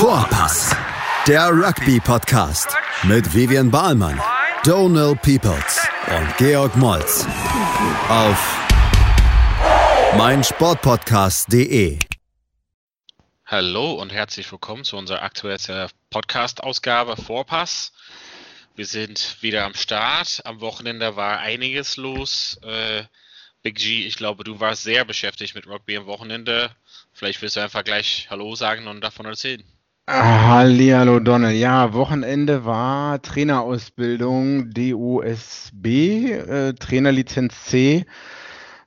Vorpass, der Rugby-Podcast mit Vivian Bahlmann, Donal Peoples und Georg Moltz auf meinsportpodcast.de. Hallo und herzlich willkommen zu unserer aktuellen Podcast-Ausgabe Vorpass. Wir sind wieder am Start. Am Wochenende war einiges los. Äh, Big G, ich glaube, du warst sehr beschäftigt mit Rugby am Wochenende. Vielleicht willst du einfach gleich Hallo sagen und davon erzählen. Hallihallo Donald. Ja, Wochenende war Trainerausbildung DOSB, äh, Trainerlizenz C.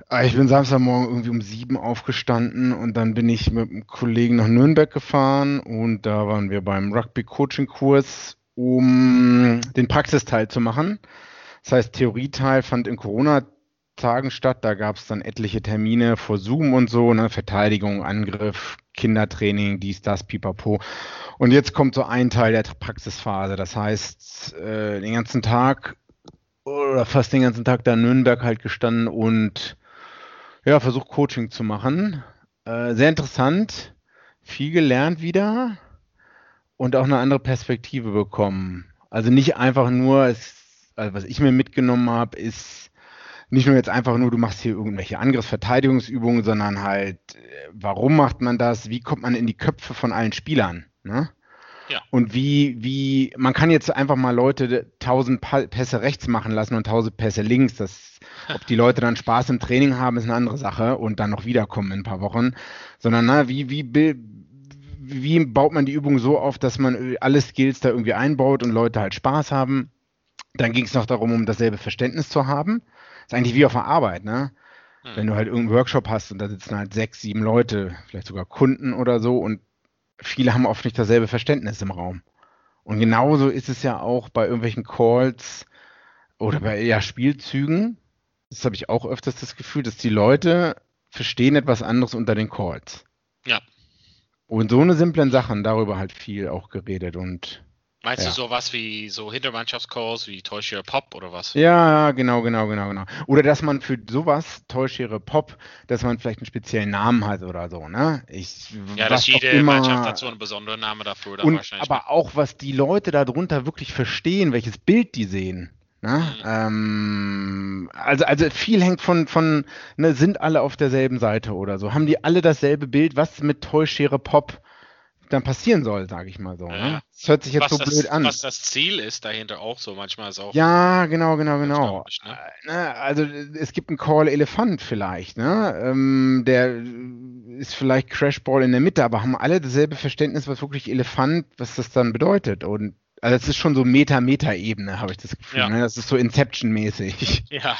Ah, ich bin Samstagmorgen irgendwie um sieben aufgestanden und dann bin ich mit einem Kollegen nach Nürnberg gefahren und da waren wir beim Rugby-Coaching-Kurs, um den Praxisteil zu machen. Das heißt, Theorieteil fand in Corona Tagen statt. Da gab es dann etliche Termine vor Zoom und so, ne? Verteidigung, Angriff, Kindertraining, dies, das, pipapo. Und jetzt kommt so ein Teil der Praxisphase. Das heißt, äh, den ganzen Tag oder fast den ganzen Tag da in Nürnberg halt gestanden und ja, versucht Coaching zu machen. Äh, sehr interessant, viel gelernt wieder und auch eine andere Perspektive bekommen. Also nicht einfach nur, es, also was ich mir mitgenommen habe, ist nicht nur jetzt einfach nur, du machst hier irgendwelche Angriffsverteidigungsübungen, sondern halt, äh, warum macht man das? Wie kommt man in die Köpfe von allen Spielern? Ne? Ja. Und wie, wie, man kann jetzt einfach mal Leute tausend Pässe rechts machen lassen und tausend Pässe links. Das, ob die Leute dann Spaß im Training haben, ist eine andere Sache und dann noch wiederkommen in ein paar Wochen. Sondern, na, wie, wie, wie baut man die Übung so auf, dass man alle Skills da irgendwie einbaut und Leute halt Spaß haben? Dann ging es noch darum, um dasselbe Verständnis zu haben ist eigentlich wie auf der Arbeit, ne? Hm. Wenn du halt irgendeinen Workshop hast und da sitzen halt sechs, sieben Leute, vielleicht sogar Kunden oder so und viele haben oft nicht dasselbe Verständnis im Raum. Und genauso ist es ja auch bei irgendwelchen Calls oder bei ja, Spielzügen. Das habe ich auch öfters das Gefühl, dass die Leute verstehen etwas anderes unter den Calls. Ja. Und so eine simplen Sachen, darüber halt viel auch geredet und Meinst ja. du sowas wie so Hintermannschaftscalls wie Tollschere Pop oder was? Ja, genau, genau, genau, genau. Oder dass man für sowas, Tollschere Pop, dass man vielleicht einen speziellen Namen hat oder so, ne? Ich, ja, dass jede immer, Mannschaft hat so einen besonderen Namen dafür. Und, wahrscheinlich aber auch, was die Leute darunter wirklich verstehen, welches Bild die sehen. Ne? Mhm. Ähm, also, also viel hängt von, von ne, sind alle auf derselben Seite oder so. Haben die alle dasselbe Bild? Was mit Tollschere Pop? Dann passieren soll, sage ich mal so. Ne? Ja. Ne? Das hört sich jetzt was so das, blöd an. Was das Ziel ist dahinter auch so, manchmal ist auch. Ja, genau, genau, genau. Ne? Ne, also es gibt einen Call Elefant vielleicht, ne? Ähm, der ist vielleicht Crashball in der Mitte, aber haben alle dasselbe Verständnis, was wirklich Elefant, was das dann bedeutet. Und also es ist schon so Meta-Meta-Ebene, habe ich das Gefühl. Ja. Ne? Das ist so Inception-mäßig. Ja.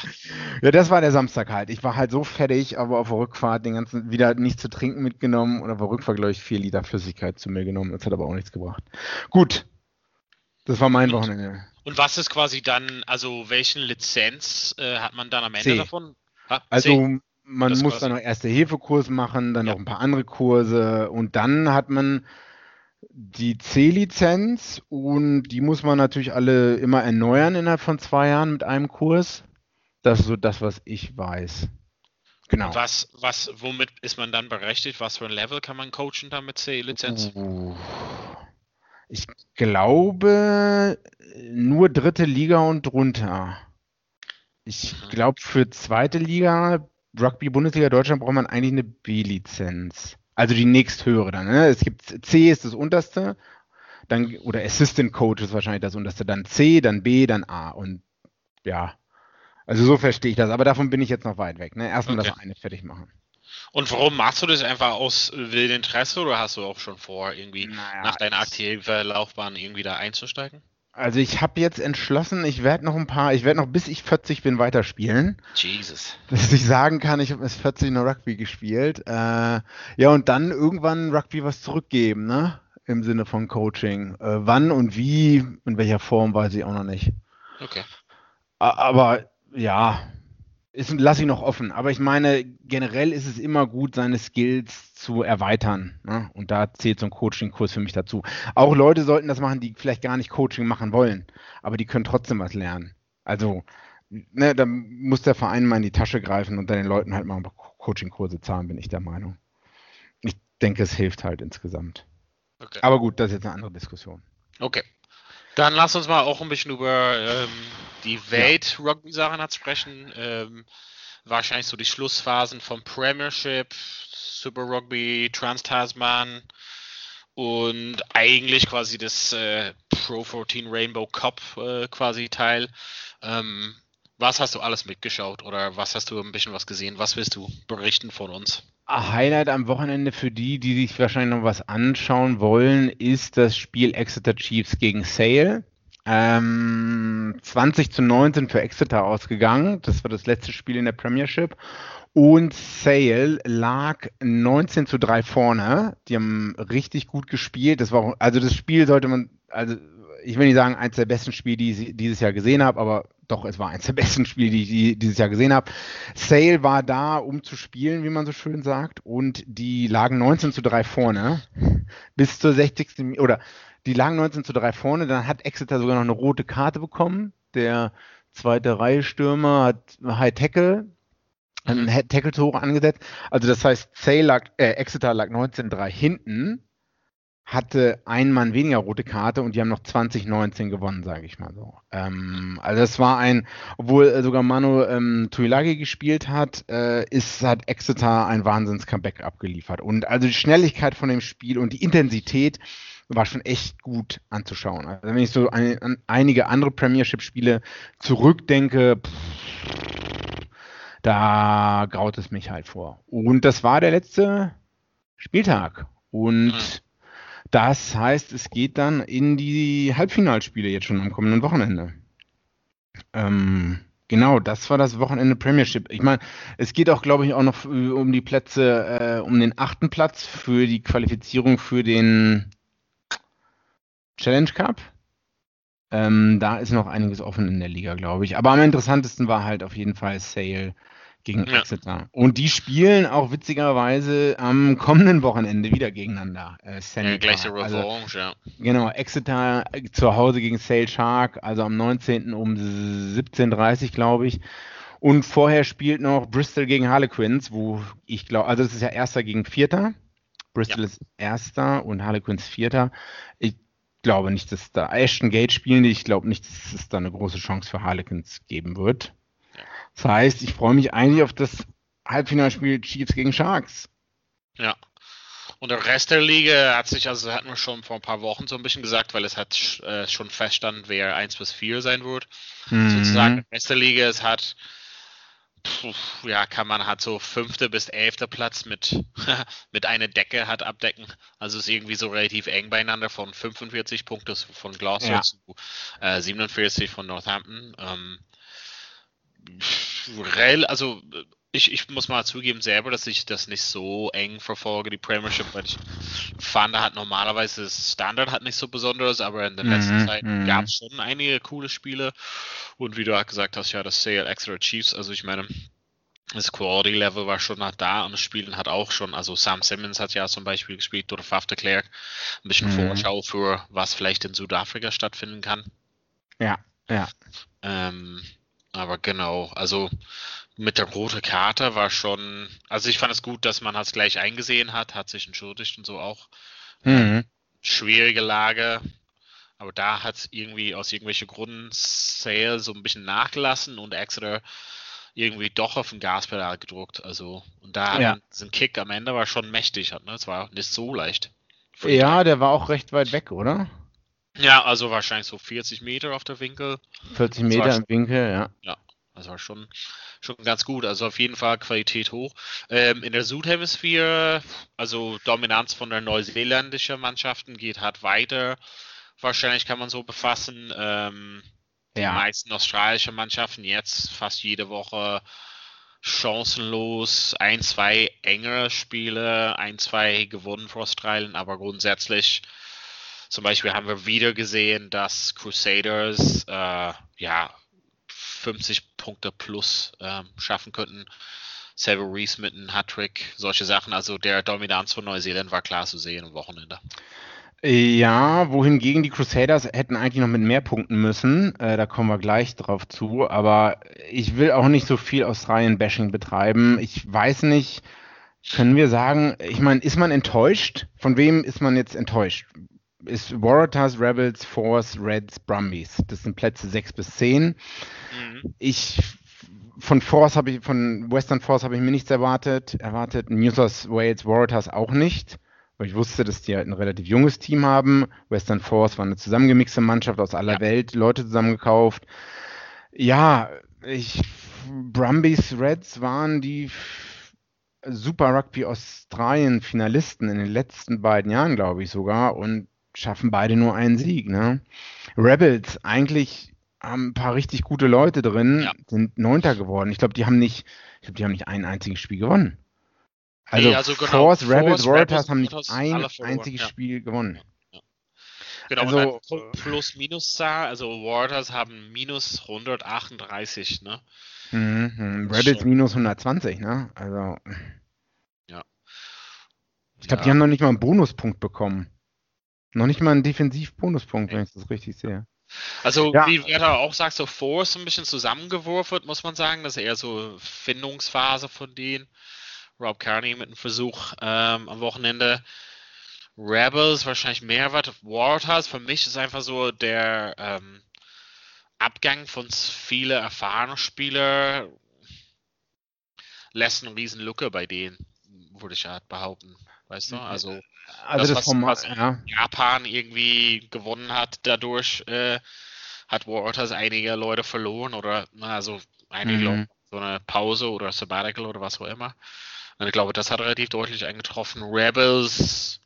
Ja, das war der Samstag halt. Ich war halt so fertig, aber auf der Rückfahrt den ganzen wieder nichts zu trinken mitgenommen und auf der Rückfahrt, glaube ich, vier Liter Flüssigkeit zu mir genommen. Das hat aber auch nichts gebracht. Gut. Das war mein und, Wochenende. Und was ist quasi dann, also welchen Lizenz äh, hat man dann am Ende C. davon? Ha, also man das muss dann noch Erste-Hilfe-Kurs machen, dann ja. noch ein paar andere Kurse und dann hat man die C-Lizenz und die muss man natürlich alle immer erneuern innerhalb von zwei Jahren mit einem Kurs. Das ist so das, was ich weiß. Genau. was, was, womit ist man dann berechtigt? Was für ein Level kann man coachen da mit C-Lizenz? Uh, ich glaube nur dritte Liga und drunter. Ich mhm. glaube für zweite Liga, Rugby Bundesliga Deutschland braucht man eigentlich eine B-Lizenz. Also die nächsthöhere dann. Ne? Es gibt C ist das unterste, dann oder Assistant Coach ist wahrscheinlich das unterste, dann C, dann B, dann A und ja. Also so verstehe ich das, aber davon bin ich jetzt noch weit weg. Ne? Erstmal okay. das eine fertig machen. Und warum machst du das einfach aus wildem Interesse oder hast du auch schon vor, irgendwie naja, nach deiner aktiven Laufbahn irgendwie da einzusteigen? Also ich habe jetzt entschlossen, ich werde noch ein paar, ich werde noch bis ich 40 bin weiterspielen. Jesus. Dass ich sagen kann, ich habe bis 40 noch Rugby gespielt. Äh, ja, und dann irgendwann Rugby was zurückgeben, ne? Im Sinne von Coaching. Äh, wann und wie, in welcher Form, weiß ich auch noch nicht. Okay. Aber ja, lasse ich noch offen. Aber ich meine, generell ist es immer gut, seine Skills zu erweitern. Ne? Und da zählt so ein Coaching-Kurs für mich dazu. Auch Leute sollten das machen, die vielleicht gar nicht Coaching machen wollen, aber die können trotzdem was lernen. Also, ne, da muss der Verein mal in die Tasche greifen und dann den Leuten halt mal Coaching-Kurse zahlen, bin ich der Meinung. Ich denke, es hilft halt insgesamt. Okay. Aber gut, das ist jetzt eine andere Diskussion. Okay. Dann lass uns mal auch ein bisschen über ähm, die Welt-Rugby-Sachen sprechen. Ähm, wahrscheinlich so die Schlussphasen vom Premiership, Super Rugby, Trans-Tasman und eigentlich quasi das äh, Pro 14 Rainbow Cup äh, quasi Teil. Ähm, was hast du alles mitgeschaut oder was hast du ein bisschen was gesehen? Was willst du berichten von uns? Highlight am Wochenende für die, die sich wahrscheinlich noch was anschauen wollen, ist das Spiel Exeter Chiefs gegen Sale. Ähm, 20 zu 19 für Exeter ausgegangen. Das war das letzte Spiel in der Premiership. Und Sale lag 19 zu 3 vorne. Die haben richtig gut gespielt. Das war auch, also das Spiel sollte man, also ich will nicht sagen, eins der besten Spiele, die ich dieses Jahr gesehen habe, aber doch, es war eins der besten Spiele, die ich dieses Jahr gesehen habe. Sale war da, um zu spielen, wie man so schön sagt, und die lagen 19 zu 3 vorne bis zur 60. oder die lagen 19 zu 3 vorne, dann hat Exeter sogar noch eine rote Karte bekommen. Der zweite Reihe Stürmer hat High Tackle, ein mhm. Tackle-Tore angesetzt. Also das heißt, Sale lag, äh, Exeter lag 19-3 hinten hatte ein Mann weniger rote Karte und die haben noch 2019 gewonnen, sage ich mal so. Ähm, also das war ein, obwohl äh, sogar Manu ähm, Tuilagi gespielt hat, äh, ist, hat Exeter ein Wahnsinns-Comeback abgeliefert. Und also die Schnelligkeit von dem Spiel und die Intensität war schon echt gut anzuschauen. Also wenn ich so ein, an einige andere Premiership-Spiele zurückdenke, pff, da graut es mich halt vor. Und das war der letzte Spieltag. Und mhm das heißt, es geht dann in die Halbfinalspiele jetzt schon am kommenden Wochenende. Ähm, genau, das war das Wochenende Premiership. Ich meine, es geht auch, glaube ich, auch noch um die Plätze, äh, um den achten Platz für die Qualifizierung für den Challenge Cup. Ähm, da ist noch einiges offen in der Liga, glaube ich. Aber am interessantesten war halt auf jeden Fall Sale gegen ja. Exeter. Und die spielen auch witzigerweise am kommenden Wochenende wieder gegeneinander. Äh, ja, gleiche Revanche, also, ja. Genau, Exeter äh, zu Hause gegen Sale Shark, also am 19. um 17.30 Uhr, glaube ich. Und vorher spielt noch Bristol gegen Harlequins, wo ich glaube, also das ist ja Erster gegen Vierter. Bristol ja. ist Erster und Harlequins Vierter. Ich glaube nicht, dass da Ashton Gate spielen. Ich glaube nicht, dass es da eine große Chance für Harlequins geben wird. Das heißt, ich freue mich eigentlich auf das Halbfinalspiel Chiefs gegen Sharks. Ja. Und der Rest der Liga hat sich, also hatten wir schon vor ein paar Wochen so ein bisschen gesagt, weil es hat äh, schon feststanden, wer 1 bis 4 sein wird. Mhm. Sozusagen der Rest der Liga, es hat, pf, ja, kann man halt so fünfte bis elfte Platz mit, mit einer Decke hat abdecken. Also ist irgendwie so relativ eng beieinander von 45 Punkte von Gloucester ja. zu äh, 47 von Northampton. Ähm, also ich, ich muss mal zugeben selber, dass ich das nicht so eng verfolge, die Premiership, weil ich fand, hat normalerweise das Standard hat nicht so besonderes, aber in der letzten mhm, Zeit mhm. gab es schon einige coole Spiele. Und wie du auch gesagt hast, ja, das Sale Extra Chiefs, also ich meine, das Quality Level war schon da und das Spielen hat auch schon, also Sam Simmons hat ja zum Beispiel gespielt oder Faf de Klerk, ein bisschen mhm. Vorschau für was vielleicht in Südafrika stattfinden kann. Ja, ja. Ähm, aber genau, also mit der roten Karte war schon, also ich fand es gut, dass man es gleich eingesehen hat, hat sich entschuldigt und so auch. Mhm. Schwierige Lage, aber da hat irgendwie aus irgendwelchen Gründen Sale so ein bisschen nachgelassen und Exeter irgendwie doch auf den Gaspedal gedruckt. Also, und da ja. ein Kick am Ende war schon mächtig, ne? Es war nicht so leicht. Ja, der war auch recht weit weg, oder? Ja, also wahrscheinlich so 40 Meter auf der Winkel. 40 Meter im Winkel, ja. Ja, das war schon, schon ganz gut. Also auf jeden Fall Qualität hoch. Ähm, in der Südhemisphäre, also Dominanz von der neuseeländischen Mannschaften geht halt weiter. Wahrscheinlich kann man so befassen. Ähm, ja. Die meisten australischen Mannschaften jetzt fast jede Woche chancenlos. Ein, zwei engere Spiele, ein, zwei gewonnen für Australien, aber grundsätzlich zum Beispiel haben wir wieder gesehen, dass Crusaders äh, ja 50 Punkte plus äh, schaffen könnten. Sever Reese mit einem Hattrick, solche Sachen. Also der Dominanz von Neuseeland war klar zu sehen am Wochenende. Ja, wohingegen die Crusaders hätten eigentlich noch mit mehr Punkten müssen. Äh, da kommen wir gleich drauf zu. Aber ich will auch nicht so viel Australien-Bashing betreiben. Ich weiß nicht, können wir sagen, ich meine, ist man enttäuscht? Von wem ist man jetzt enttäuscht? Ist Waratahs, Rebels, Force, Reds, Brumbies. Das sind Plätze 6 bis 10. Mhm. Ich von Force habe ich, von Western Force habe ich mir nichts erwartet. Erwartet New South Wales Waratahs auch nicht. Weil ich wusste, dass die halt ein relativ junges Team haben. Western Force war eine zusammengemixte Mannschaft aus aller ja. Welt, Leute zusammengekauft. Ja, ich, Brumbies Reds waren die Super Rugby Australien Finalisten in den letzten beiden Jahren, glaube ich sogar, und schaffen beide nur einen Sieg. Ne? Rebels eigentlich haben ein paar richtig gute Leute drin, ja. sind Neunter geworden. Ich glaube, die haben nicht, ich glaube, die haben nicht ein einziges Spiel gewonnen. Also, nee, also genau, Force, Rebels, Warriors haben nicht ein einziges ja. Spiel gewonnen. Ja. Genau, also, und Plus-Minus-Zahl, also Warriors haben minus 138, ne? Mhm, Rebels schon. minus 120, ne? Also. Ja. Ich glaube, die haben noch nicht mal einen Bonuspunkt bekommen. Noch nicht mal einen Defensiv-Bonuspunkt, wenn ich das richtig sehe. Also, ja. wie Werder auch sagt, so Force ein bisschen zusammengeworfen, muss man sagen. Das ist eher so Findungsphase von denen. Rob Carney mit einem Versuch ähm, am Wochenende. Rebels wahrscheinlich mehr was. Waters für mich ist einfach so der ähm, Abgang von vielen erfahrenen Spielern lässt eine riesen Lücke bei denen, würde ich halt behaupten. Weißt du? Also, also das, das was, was ja. Japan irgendwie gewonnen hat, dadurch äh, hat Waters einige Leute verloren oder also einige mhm. Leute so eine Pause oder Sabbatical oder was auch immer. Und ich glaube, das hat relativ deutlich eingetroffen. Rebels,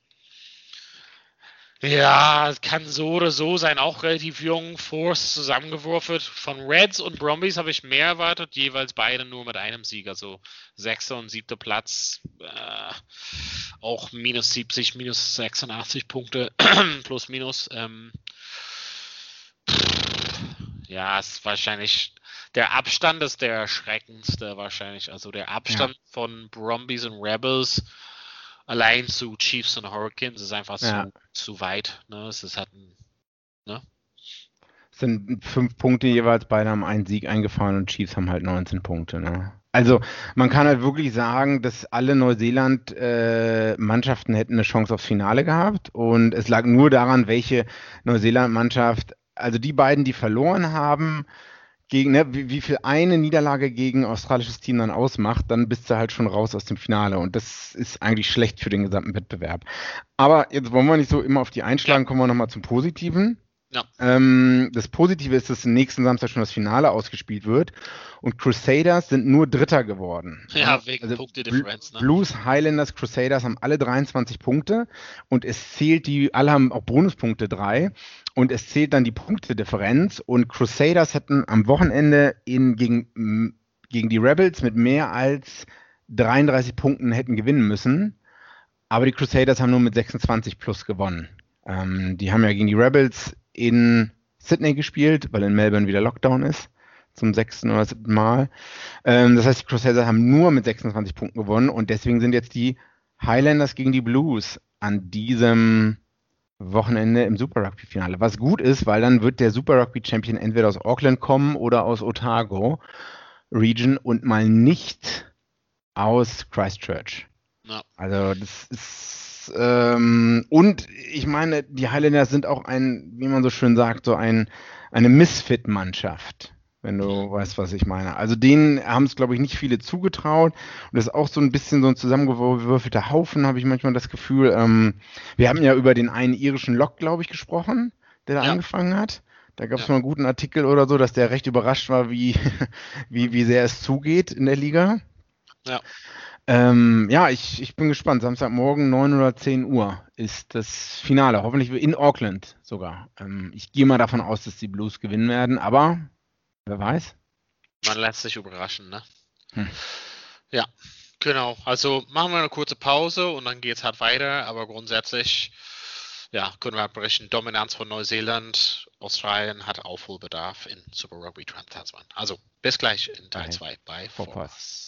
ja, es kann so oder so sein, auch relativ jung, Force zusammengeworfen. Von Reds und Brombies habe ich mehr erwartet, jeweils beide nur mit einem Sieg. Also sechster und siebter Platz, äh, auch minus 70, minus 86 Punkte, plus minus. Ähm, ja, ist wahrscheinlich der Abstand ist der erschreckendste wahrscheinlich. Also der Abstand ja. von Brumbies und Rebels allein zu Chiefs und Hurricanes ist einfach ja. zu, zu weit. Ne? Es ist halt ein, ne? Es sind fünf Punkte jeweils, beide haben einen Sieg eingefahren und Chiefs haben halt 19 Punkte. Ne? Also man kann halt wirklich sagen, dass alle Neuseeland-Mannschaften äh, hätten eine Chance aufs Finale gehabt und es lag nur daran, welche Neuseeland-Mannschaft, also die beiden, die verloren haben, gegen, ne, wie, wie, viel eine Niederlage gegen australisches Team dann ausmacht, dann bist du halt schon raus aus dem Finale. Und das ist eigentlich schlecht für den gesamten Wettbewerb. Aber jetzt wollen wir nicht so immer auf die einschlagen, kommen wir nochmal zum Positiven. Ja. Ähm, das Positive ist, dass nächsten Samstag schon das Finale ausgespielt wird und Crusaders sind nur Dritter geworden. Ja, wegen also Punktedifferenz. Ne? Blues, Highlanders, Crusaders haben alle 23 Punkte und es zählt die, alle haben auch Bonuspunkte drei und es zählt dann die Punktedifferenz und Crusaders hätten am Wochenende in, gegen, gegen die Rebels mit mehr als 33 Punkten hätten gewinnen müssen, aber die Crusaders haben nur mit 26 plus gewonnen. Ähm, die haben ja gegen die Rebels in Sydney gespielt, weil in Melbourne wieder Lockdown ist. Zum sechsten oder siebten Mal. Ähm, das heißt, die Crusaders haben nur mit 26 Punkten gewonnen und deswegen sind jetzt die Highlanders gegen die Blues an diesem Wochenende im Super Rugby Finale. Was gut ist, weil dann wird der Super Rugby Champion entweder aus Auckland kommen oder aus Otago Region und mal nicht aus Christchurch. No. Also das ist ähm, und ich meine, die Highlanders sind auch ein, wie man so schön sagt, so ein, eine Misfit-Mannschaft wenn du weißt, was ich meine. Also denen haben es, glaube ich, nicht viele zugetraut. Und das ist auch so ein bisschen so ein zusammengewürfelter Haufen, habe ich manchmal das Gefühl. Ähm, wir haben ja über den einen irischen Lock, glaube ich, gesprochen, der da ja. angefangen hat. Da gab es ja. mal einen guten Artikel oder so, dass der recht überrascht war, wie, wie, wie sehr es zugeht in der Liga. Ja. Ähm, ja, ich, ich bin gespannt. Samstagmorgen 9 oder 10 Uhr ist das Finale. Hoffentlich in Auckland sogar. Ähm, ich gehe mal davon aus, dass die Blues gewinnen werden, aber wer weiß. Man lässt sich überraschen, ne? Hm. Ja, genau. Also machen wir eine kurze Pause und dann geht es halt weiter. Aber grundsätzlich, ja, können wir berichten, Dominanz von Neuseeland, Australien hat Aufholbedarf in Super Rugby Trans-Tasman. Also bis gleich in Teil 2 bei Vorpass.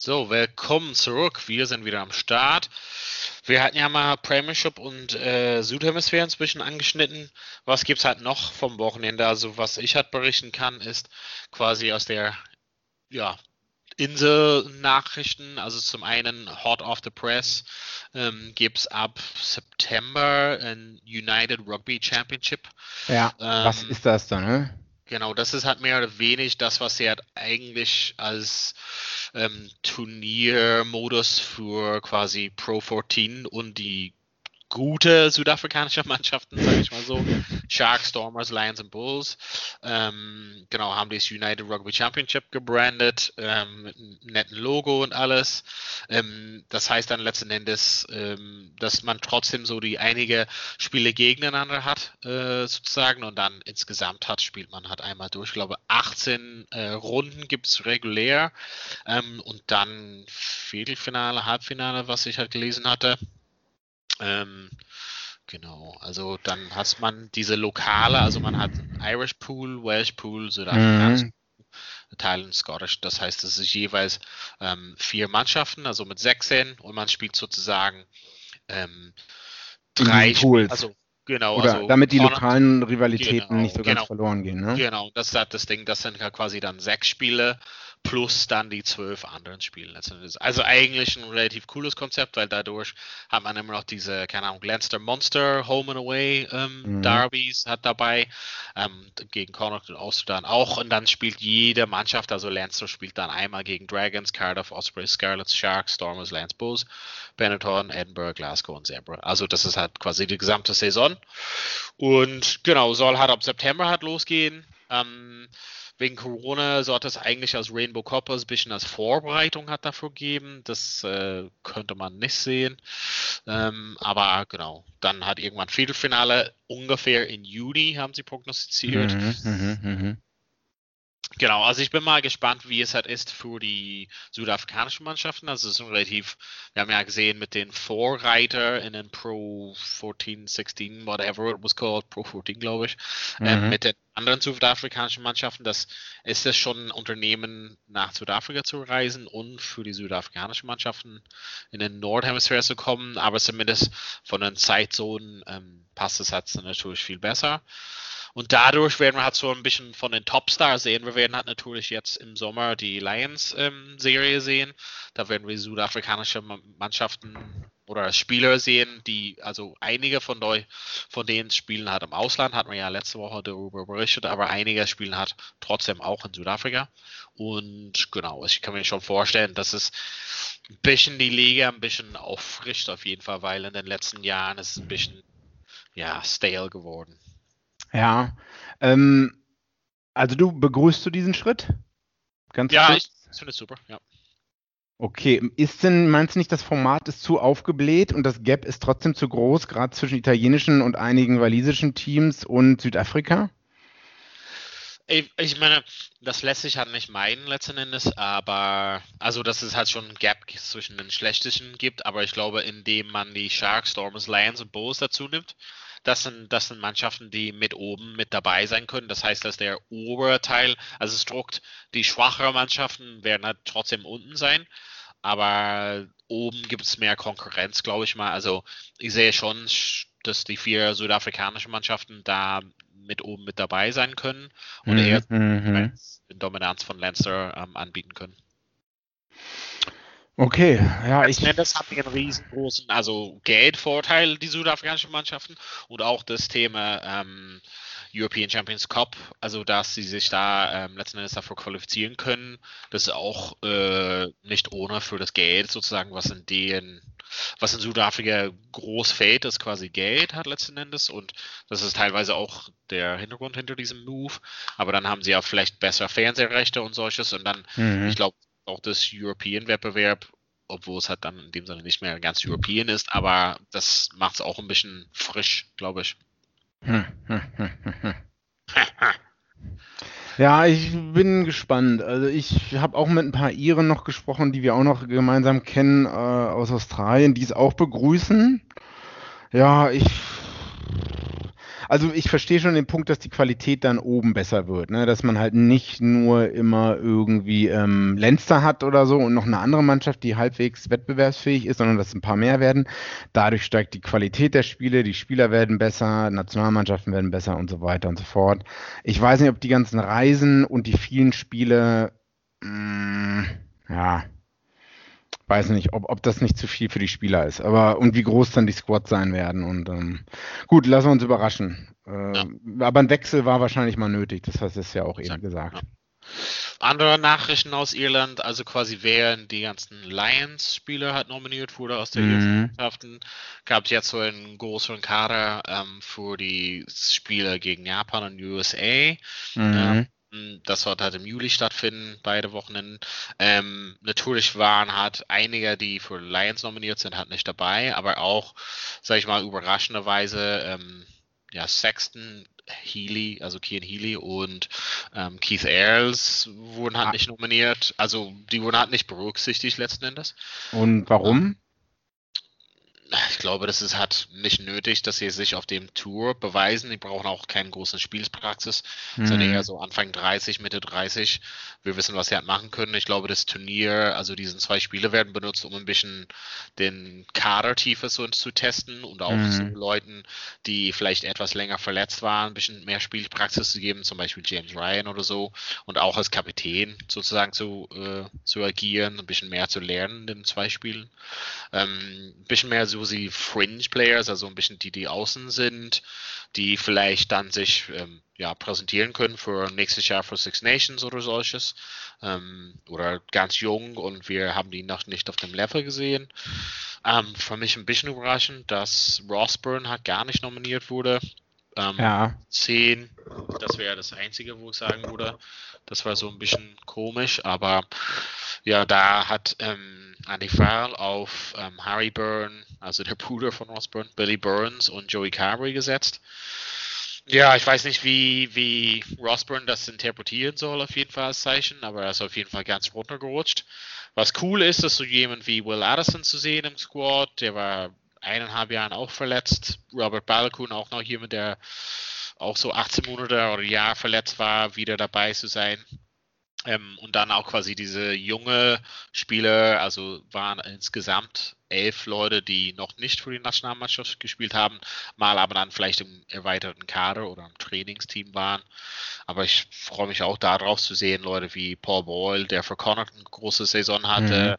So, willkommen zurück. Wir sind wieder am Start. Wir hatten ja mal Premiership und äh, Südhemisphäre inzwischen angeschnitten. Was gibt es halt noch vom Wochenende? Also was ich halt berichten kann, ist quasi aus der ja, Insel-Nachrichten. Also zum einen Hot off the Press ähm, gibt es ab September ein United Rugby Championship. Ja, ähm, was ist das dann? Ne? Genau, das ist halt mehr oder weniger das, was sie halt eigentlich als ähm, Turniermodus für quasi Pro 14 und die gute südafrikanische Mannschaften, sage ich mal so. Sharks, Stormers, Lions und Bulls. Ähm, genau, haben das United Rugby Championship gebrandet, ähm, mit einem netten Logo und alles. Ähm, das heißt dann letzten Endes, ähm, dass man trotzdem so die einige Spiele gegeneinander hat, äh, sozusagen, und dann insgesamt hat, spielt man halt einmal durch. Ich glaube, 18 äh, Runden gibt es regulär ähm, und dann Viertelfinale, Halbfinale, was ich halt gelesen hatte. Ähm, genau, also dann hat man diese Lokale, also man hat Irish Pool, Welsh Pool, Südafrikanisch mhm. Teil und Scottish. Das heißt, es ist jeweils ähm, vier Mannschaften, also mit 16 und man spielt sozusagen ähm, drei Pools. Also Genau, Oder also damit die lokalen Rivalitäten genau, nicht so ganz genau, verloren gehen. Ne? Genau, das ist halt das Ding, das sind ja quasi dann sechs Spiele plus dann die zwölf anderen Spiele letztendlich. Also eigentlich ein relativ cooles Konzept, weil dadurch hat man immer noch diese, keine Ahnung, Leinster Monster Home and Away ähm, mhm. Derbys hat dabei, ähm, gegen Connacht und Ulster auch und dann spielt jede Mannschaft, also Leinster spielt dann einmal gegen Dragons, Cardiff, Ospreys, Scarlets, Sharks, Stormers, Lance Bulls, Benetton, Edinburgh, Glasgow und Zebra. Also das ist halt quasi die gesamte Saison und genau, soll halt ab September halt losgehen. Ähm, wegen Corona sollte es eigentlich als Rainbow Coppers ein bisschen als Vorbereitung hat dafür geben. Das äh, könnte man nicht sehen. Ähm, aber genau, dann hat irgendwann Viertelfinale ungefähr in Juni haben sie prognostiziert. Mhm, mh, mh. Genau, also ich bin mal gespannt, wie es halt ist für die südafrikanischen Mannschaften. Also es ist relativ, wir haben ja gesehen mit den Vorreiter in den Pro 14, 16, whatever it was called, Pro 14 glaube ich, ähm, mhm. äh, mit den anderen südafrikanischen Mannschaften, dass ist es schon ein Unternehmen nach Südafrika zu reisen und für die südafrikanischen Mannschaften in den Nordhemisphäre zu kommen, aber zumindest von den Zeitzonen ähm, passt es halt natürlich viel besser. Und dadurch werden wir halt so ein bisschen von den Topstars sehen. Wir werden halt natürlich jetzt im Sommer die Lions-Serie ähm, sehen. Da werden wir südafrikanische Mannschaften oder Spieler sehen, die, also einige von, deu, von denen spielen halt im Ausland, hatten wir ja letzte Woche darüber berichtet, aber einige spielen halt trotzdem auch in Südafrika. Und genau, ich kann mir schon vorstellen, dass es ein bisschen die Liga ein bisschen auffrischt auf jeden Fall, weil in den letzten Jahren ist es ein bisschen, ja, stale geworden. Ja. Ähm, also du begrüßt du diesen Schritt? Ganz ja, kurz? ich finde es super, ja. Okay, ist denn, meinst du nicht, das Format ist zu aufgebläht und das Gap ist trotzdem zu groß, gerade zwischen italienischen und einigen walisischen Teams und Südafrika? Ich, ich meine, das lässt sich halt nicht meinen letzten Endes, aber also dass es halt schon ein Gap zwischen den schlechtesten gibt, aber ich glaube, indem man die Sharks, Stormers, Lions und Bulls dazu nimmt, das sind, das sind Mannschaften, die mit oben mit dabei sein können. Das heißt, dass der obere Teil, also es druckt, die schwachere Mannschaften werden halt trotzdem unten sein. Aber oben gibt es mehr Konkurrenz, glaube ich mal. Also ich sehe schon, dass die vier südafrikanischen Mannschaften da mit oben mit dabei sein können und mhm, eher mhm. Dominanz von Lancer ähm, anbieten können. Okay, ja, ich nenne das hat einen riesengroßen, also Geldvorteil, die südafrikanischen Mannschaften und auch das Thema ähm, European Champions Cup, also dass sie sich da ähm, letzten Endes dafür qualifizieren können. Das ist auch äh, nicht ohne für das Geld sozusagen, was in den, was in Südafrika groß fällt, ist quasi Geld hat letzten Endes und das ist teilweise auch der Hintergrund hinter diesem Move. Aber dann haben sie ja vielleicht bessere Fernsehrechte und solches und dann, mhm. ich glaube, auch das European-Wettbewerb, obwohl es halt dann in dem Sinne nicht mehr ganz European ist, aber das macht es auch ein bisschen frisch, glaube ich. Ja, ich bin gespannt. Also ich habe auch mit ein paar Iren noch gesprochen, die wir auch noch gemeinsam kennen äh, aus Australien, die es auch begrüßen. Ja, ich also ich verstehe schon den Punkt, dass die Qualität dann oben besser wird, ne? dass man halt nicht nur immer irgendwie ähm, Lenster hat oder so und noch eine andere Mannschaft, die halbwegs wettbewerbsfähig ist, sondern dass ein paar mehr werden. Dadurch steigt die Qualität der Spiele, die Spieler werden besser, Nationalmannschaften werden besser und so weiter und so fort. Ich weiß nicht, ob die ganzen Reisen und die vielen Spiele, mh, mm, ja, weiß nicht, ob, ob das nicht zu viel für die Spieler ist. Aber und wie groß dann die Squads sein werden. Und ähm, gut, lassen wir uns überraschen. Äh, ja. Aber ein Wechsel war wahrscheinlich mal nötig, das hast du ja auch eben gesagt. Ja. Andere Nachrichten aus Irland, also quasi während die ganzen Lions-Spieler hat nominiert wurde aus der mhm. Mannschaften, gab es jetzt so einen größeren Kader ähm, für die Spiele gegen Japan und USA. Mhm. Ähm, hm, das wird halt im Juli stattfinden, beide Wochenenden. Ähm, natürlich waren halt einige, die für Lions nominiert sind, halt nicht dabei, aber auch, sag ich mal, überraschenderweise, ähm, ja, Sexton, Healy, also Kian Healy und ähm, Keith Ayers wurden halt ah. nicht nominiert. Also die wurden halt nicht berücksichtigt letzten Endes. Und warum? Ich glaube, das ist halt nicht nötig, dass sie sich auf dem Tour beweisen. Die brauchen auch keine große Spielspraxis, mhm. sondern eher so Anfang 30, Mitte 30. Wir wissen, was sie halt machen können. Ich glaube, das Turnier, also diese zwei Spiele werden benutzt, um ein bisschen den Kadertiefe so zu testen und auch mhm. so Leuten, die vielleicht etwas länger verletzt waren, ein bisschen mehr Spielpraxis zu geben, zum Beispiel James Ryan oder so. Und auch als Kapitän sozusagen zu, äh, zu agieren, ein bisschen mehr zu lernen in den zwei Spielen. Ähm, ein bisschen mehr so sie Fringe Players, also ein bisschen die, die außen sind, die vielleicht dann sich ähm, ja, präsentieren können für nächstes Jahr für Six Nations oder solches. Ähm, oder ganz jung und wir haben die noch nicht auf dem Level gesehen. Ähm, für mich ein bisschen überraschend, dass Rossburn halt gar nicht nominiert wurde. Ähm, ja. 10, das wäre das Einzige, wo ich sagen würde. Das war so ein bisschen komisch, aber ja, da hat ähm, Andy Farrell auf ähm, Harry Byrne, also der Bruder von Osborne, Billy Burns und Joey Carberry gesetzt. Ja, ich weiß nicht, wie, wie Rosburn das interpretieren soll, auf jeden Fall als Zeichen, aber er ist auf jeden Fall ganz runtergerutscht. Was cool ist, ist so jemand wie Will Addison zu sehen im Squad, der war eineinhalb Jahren auch verletzt. Robert Balkun auch noch jemand, der auch so 18 Monate oder Jahr verletzt war, wieder dabei zu sein. Ähm, und dann auch quasi diese junge Spieler, also waren insgesamt elf Leute, die noch nicht für die Nationalmannschaft gespielt haben, mal aber dann vielleicht im erweiterten Kader oder im Trainingsteam waren. Aber ich freue mich auch darauf zu sehen, Leute wie Paul Boyle, der für Connacht eine große Saison hatte,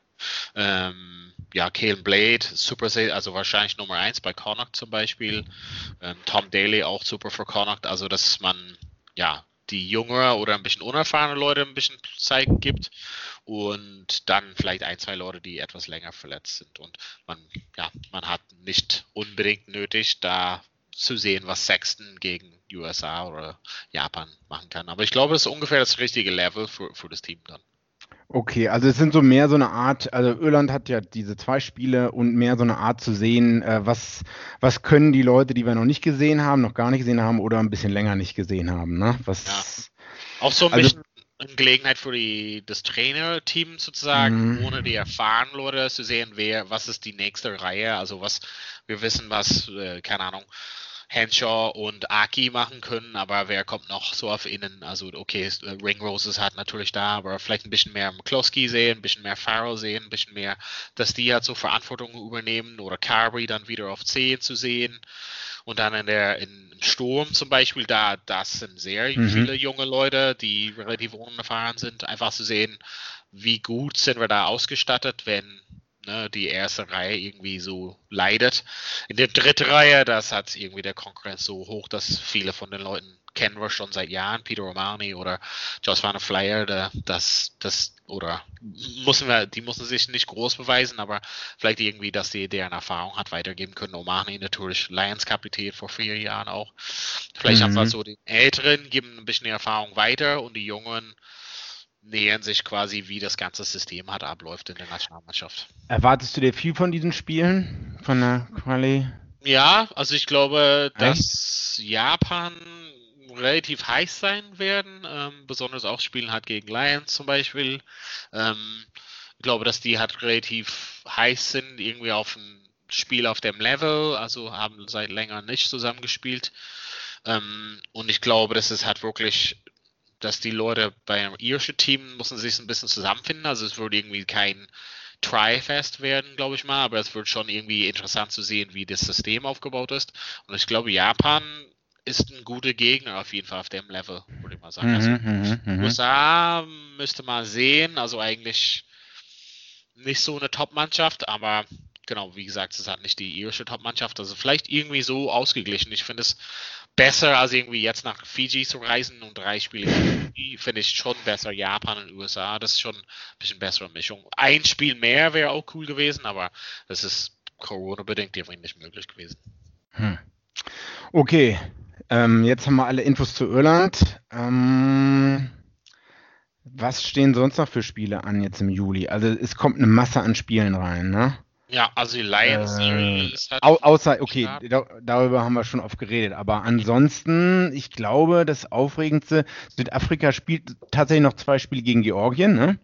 mhm. ähm, ja, Kalen Blade, super, also wahrscheinlich Nummer eins bei Connacht zum Beispiel, ähm, Tom Daly auch super für Connacht, also dass man ja die jüngere oder ein bisschen unerfahrene Leute ein bisschen Zeit gibt und dann vielleicht ein, zwei Leute, die etwas länger verletzt sind. Und man, ja, man hat nicht unbedingt nötig, da zu sehen, was Sexton gegen USA oder Japan machen kann. Aber ich glaube, das ist ungefähr das richtige Level für, für das Team dann. Okay, also es sind so mehr so eine Art, also Irland hat ja diese zwei Spiele und mehr so eine Art zu sehen, äh, was, was können die Leute, die wir noch nicht gesehen haben, noch gar nicht gesehen haben oder ein bisschen länger nicht gesehen haben, ne? Was, ja. Auch so ein also, bisschen eine Gelegenheit für die, das Trainerteam sozusagen, mhm. ohne die erfahrenen Leute zu sehen, wer, was ist die nächste Reihe, also was, wir wissen was, äh, keine Ahnung, Henshaw und Aki machen können, aber wer kommt noch so auf innen? Also, okay, Ringrose ist halt natürlich da, aber vielleicht ein bisschen mehr McCloskey sehen, ein bisschen mehr Farrell sehen, ein bisschen mehr, dass die halt so Verantwortung übernehmen oder Carberry dann wieder auf 10 zu sehen. Und dann in der in, im Sturm zum Beispiel, da das sind sehr mhm. viele junge Leute, die relativ unerfahren sind, einfach zu sehen, wie gut sind wir da ausgestattet, wenn ne, die erste Reihe irgendwie so leidet. In der dritten Reihe, das hat irgendwie der Konkurrenz so hoch, dass viele von den Leuten kennen wir schon seit Jahren, Peter Romani oder Josh Van Flyer, der, das, das, oder müssen wir, die müssen sich nicht groß beweisen, aber vielleicht irgendwie, dass die deren Erfahrung hat weitergeben können. Omani natürlich Lions-Kapitän vor vier Jahren auch. Vielleicht mhm. einfach so die Älteren geben ein bisschen die Erfahrung weiter und die Jungen nähern sich quasi, wie das ganze System hat abläuft in der Nationalmannschaft. Erwartest du dir viel von diesen Spielen, von der Quali? Ja, also ich glaube, dass Japan relativ heiß sein werden, ähm, besonders auch spielen hat gegen Lions zum Beispiel. Ähm, ich glaube, dass die halt relativ heiß sind, irgendwie auf ein Spiel auf dem Level, also haben seit länger nicht zusammengespielt. Ähm, und ich glaube, dass es halt wirklich, dass die Leute beim irischen Team müssen sich ein bisschen zusammenfinden. Also es wird irgendwie kein Try-Fest werden, glaube ich mal, aber es wird schon irgendwie interessant zu sehen, wie das System aufgebaut ist. Und ich glaube, Japan ist ein guter Gegner auf jeden Fall auf dem Level, würde ich mal sagen. Also, Mhm, mhm, mhm. USA müsste man sehen, also eigentlich nicht so eine Top-Mannschaft, aber genau, wie gesagt, es hat nicht die irische Top-Mannschaft, also vielleicht irgendwie so ausgeglichen. Ich finde es besser, als irgendwie jetzt nach Fiji zu reisen und drei Spiele finde ich schon besser Japan und USA, das ist schon ein bisschen bessere Mischung. Ein Spiel mehr wäre auch cool gewesen, aber das ist Corona-bedingt irgendwie nicht möglich gewesen. Okay, ähm, jetzt haben wir alle Infos zu Irland. Ähm, was stehen sonst noch für Spiele an jetzt im Juli? Also es kommt eine Masse an Spielen rein, ne? Ja, also die Lions Äh, halt Au außer, okay, da, darüber haben wir schon oft geredet, aber ansonsten, ich glaube, das Aufregendste, Südafrika spielt tatsächlich noch zwei Spiele gegen Georgien, ne?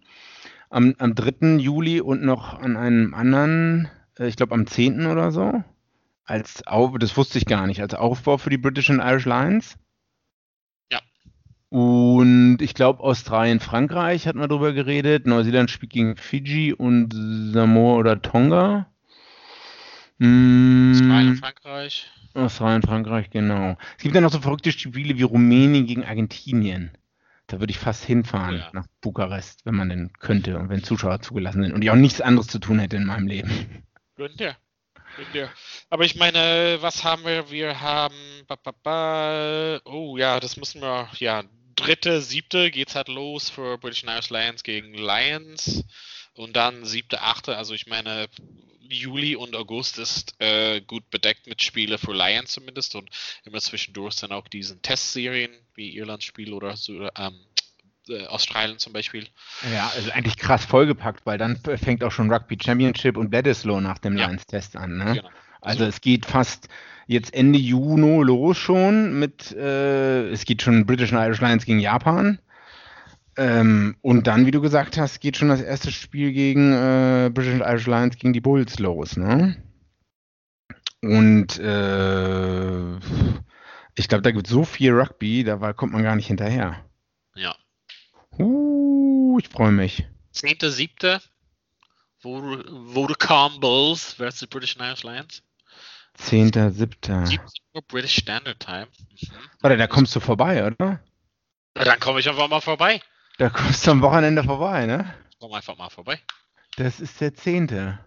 Am, am 3. Juli und noch an einem anderen, äh, ich glaube am 10. oder so. Als Auf, das wusste ich gar nicht, als Aufbau für die British and Irish Lions. Und ich glaube, Australien, Frankreich hatten wir drüber geredet. Neuseeland spielt gegen Fiji und Samoa oder Tonga. Mm, Australien, Frankreich. Australien, Frankreich, genau. Es gibt ja noch so verrückte Spiele wie Rumänien gegen Argentinien. Da würde ich fast hinfahren Ja. nach Bukarest, wenn man denn könnte und wenn Zuschauer zugelassen sind und ich auch nichts anderes zu tun hätte in meinem Leben. Gönnt ihr. Aber ich meine, was haben wir? Wir haben. Ba, ba, ba, oh ja, das müssen wir. Ja, dritte, siebte geht's halt los für British and Irish Lions gegen Lions. Und dann siebte, achte. Also ich meine, Juli und August ist äh, gut bedeckt mit Spiele für Lions zumindest. Und immer zwischendurch sind auch diesen Testserien wie Irland-Spiel oder so, ähm, äh, Australien zum Beispiel. Ja, also eigentlich krass vollgepackt, weil dann fängt auch schon Rugby Championship und Bledisloe nach dem Ja. Lions-Test an. Ne? Genau. Also es geht fast jetzt Ende Juni los schon mit, äh, es geht schon British and Irish Lions gegen Japan. Ähm, und dann, wie du gesagt hast, geht schon das erste Spiel gegen äh, British and Irish Lions gegen die Bulls los, ne? Und äh, ich glaube, da gibt es so viel Rugby, da kommt man gar nicht hinterher. Ja. Uh, ich freue mich. 10.7. Vodacom Bulls versus British and Irish Lions. 10.7. 17 Uhr British Standard Time. Mhm. Warte, da kommst du vorbei, oder? Na, Dann komme ich einfach mal vorbei. Da kommst du am Wochenende vorbei, ne? Ich komme einfach mal vorbei. Das ist der 10.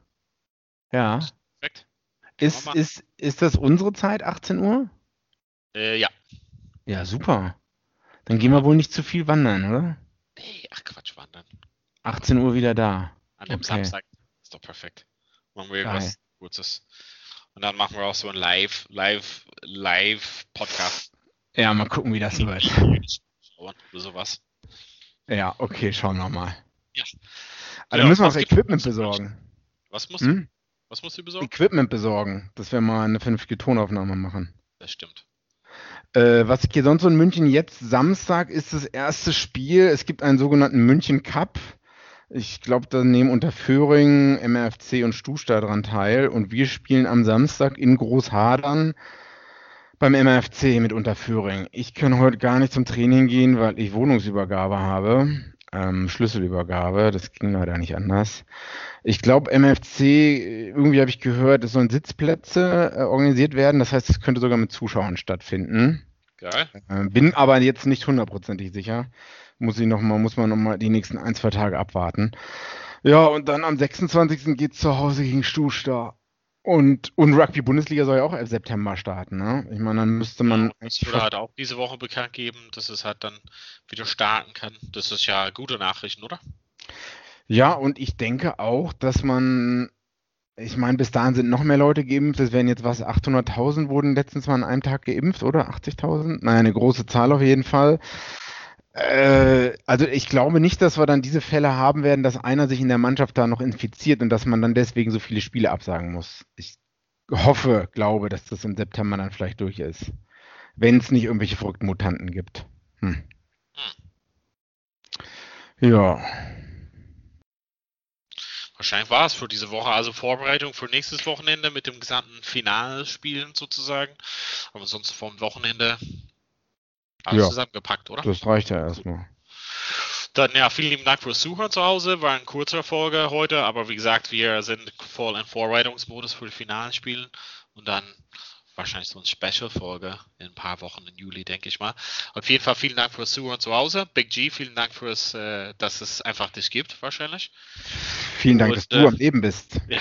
Ja. Perfekt. Ist, ist, ist das unsere Zeit, 18 Uhr? Äh, ja. Ja, super. Dann gehen wir wohl nicht zu viel wandern, oder? Nee, ach Quatsch, wandern. 18 Uhr wieder da. An dem Okay. Samstag. Ist doch perfekt. Machen wir irgendwas Kurzes. Und dann machen wir auch so ein Live, Live, Live-Podcast. Ja, mal gucken, wie das wird. Oder sowas. Ja, okay, schauen wir mal. Ja. Also Ja, müssen wir gibt's Equipment besorgen. Was musst du? Hm? Was musst du besorgen? Equipment besorgen, dass wir mal eine vernünftige Tonaufnahme machen. Das stimmt. Äh, was hier sonst so in München jetzt Samstag ist das erste Spiel. Es gibt einen sogenannten München Cup. Ich glaube, da nehmen unter Föhring, MRFC und Stusta dran teil. Und wir spielen am Samstag in Großhadern beim MRFC mit Unterföhring. Ich kann heute gar nicht zum Training gehen, weil ich Wohnungsübergabe habe. Ähm, Schlüsselübergabe. Das ging leider nicht anders. Ich glaube, MFC, irgendwie habe ich gehört, es sollen Sitzplätze äh, organisiert werden. Das heißt, es könnte sogar mit Zuschauern stattfinden. Geil. Äh, bin aber jetzt nicht hundertprozentig sicher. Muss ich noch mal, muss man noch mal die nächsten ein, zwei Tage abwarten. Ja, und dann am 26. geht's zu Hause gegen Stusta. Und, und Rugby-Bundesliga soll ja auch im September starten, ne? Ich meine, dann müsste man Das eigentlich wurde halt auch diese Woche bekannt geben, dass es halt dann wieder starten kann. Das ist ja gute Nachrichten, oder? Ja, und ich denke auch, dass man, ich meine, bis dahin sind noch mehr Leute geimpft. Es werden jetzt was, 800.000 wurden letztens mal an einem Tag geimpft, oder? 80.000? Naja, eine große Zahl auf jeden Fall. Äh, also ich glaube nicht, dass wir dann diese Fälle haben werden, dass einer sich in der Mannschaft da noch infiziert und dass man dann deswegen so viele Spiele absagen muss. Ich hoffe, glaube, dass das im September dann vielleicht durch ist. wenn es nicht irgendwelche verrückten Mutanten gibt. Hm. Ja. Wahrscheinlich war es für diese Woche, also Vorbereitung für nächstes Wochenende mit dem gesamten Finalspielen sozusagen. Aber sonst vom Wochenende alles Ja. zusammengepackt, oder? Das reicht ja erstmal. Dann ja, vielen lieben Dank fürs Zuhören zu Hause. War ein kurzer Folge heute, aber wie gesagt, wir sind voll in Vorbereitungsmodus für die finalen Spielen und dann wahrscheinlich so eine Special-Folge in ein paar Wochen im Juli, denke ich mal. Auf jeden Fall vielen Dank fürs Zuhören zu Hause. Big G, vielen Dank fürs, äh, dass es einfach dich gibt, wahrscheinlich. Vielen Dank, Und, dass du äh, am Leben bist. Ja,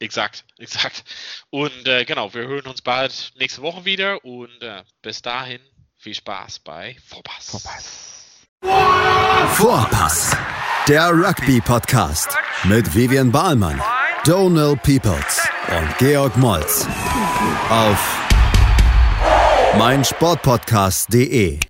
exakt, exakt. Und äh, genau, wir hören uns bald nächste Woche wieder und äh, bis dahin viel Spaß bei Vorpass. Vorpass. Vorpass, der Rugby-Podcast mit Vivian Bahlmann, Donal Peoples und Georg Moltz auf meinsportpodcast.de.